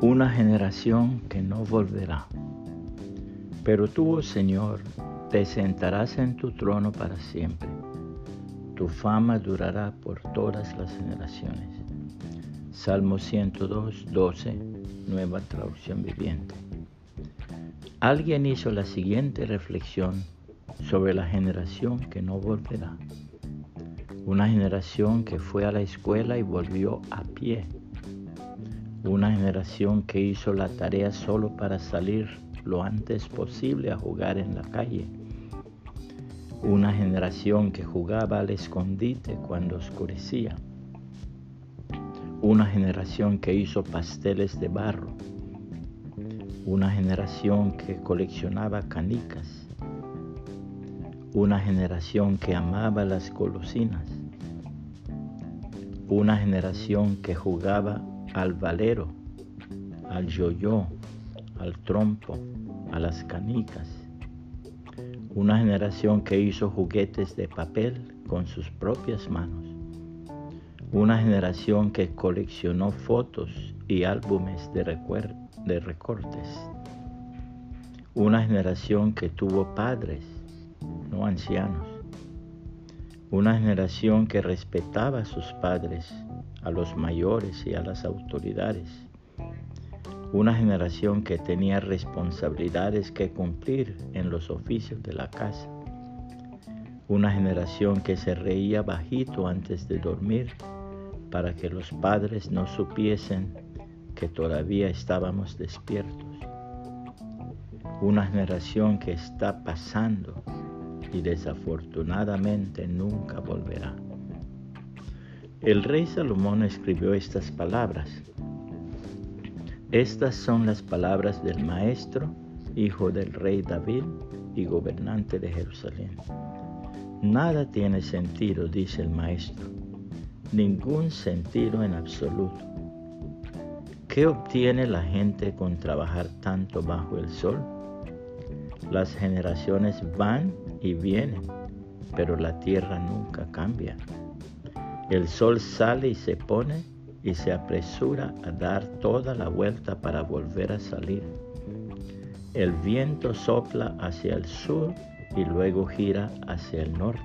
una generación que no volverá. Pero tú, oh Señor, te sentarás en tu trono para siempre. Tu fama durará por todas las generaciones. Salmo 102, 12, nueva traducción viviente. Alguien hizo la siguiente reflexión sobre la generación que no volverá. Una generación que fue a la escuela y volvió a pie una generación que hizo la tarea solo para salir lo antes posible a jugar en la calle. Una generación que jugaba al escondite cuando oscurecía. Una generación que hizo pasteles de barro. Una generación que coleccionaba canicas. Una generación que amaba las golosinas. Una generación que jugaba al valero, al yoyo, al trompo, a las canicas. Una generación que hizo juguetes de papel con sus propias manos. Una generación que coleccionó fotos y álbumes de, de recortes. Una generación que tuvo padres, no ancianos. Una generación que respetaba a sus padres a los mayores y a las autoridades. Una generación que tenía responsabilidades que cumplir en los oficios de la casa. Una generación que se reía bajito antes de dormir para que los padres no supiesen que todavía estábamos despiertos. Una generación que está pasando y desafortunadamente nunca volverá. El rey Salomón escribió estas palabras. Estas son las palabras del maestro, hijo del rey David y gobernante de Jerusalén. Nada tiene sentido, dice el maestro, ningún sentido en absoluto. ¿Qué obtiene la gente con trabajar tanto bajo el sol? Las generaciones van y vienen, pero la tierra nunca cambia. El sol sale y se pone y se apresura a dar toda la vuelta para volver a salir. El viento sopla hacia el sur y luego gira hacia el norte.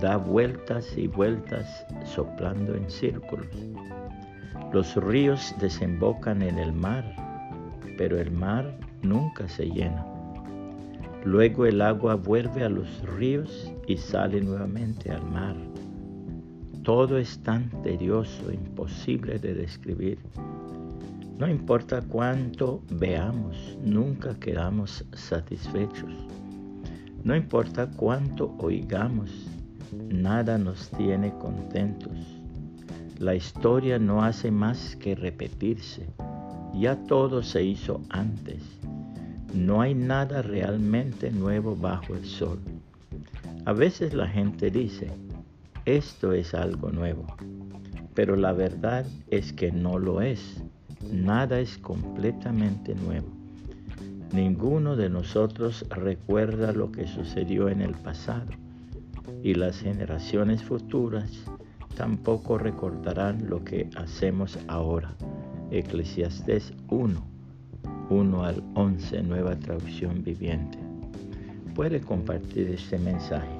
Da vueltas y vueltas soplando en círculos. Los ríos desembocan en el mar, pero el mar nunca se llena. Luego el agua vuelve a los ríos y sale nuevamente al mar. Todo es tan tedioso, imposible de describir. No importa cuánto veamos, nunca quedamos satisfechos. No importa cuánto oigamos, nada nos tiene contentos. La historia no hace más que repetirse. Ya todo se hizo antes. No hay nada realmente nuevo bajo el sol. A veces la gente dice, esto es algo nuevo. Pero la verdad es que no lo es. Nada es completamente nuevo. Ninguno de nosotros recuerda lo que sucedió en el pasado y las generaciones futuras tampoco recordarán lo que hacemos ahora. Eclesiastés 1, 1 al 11, nueva traducción viviente. Puede compartir este mensaje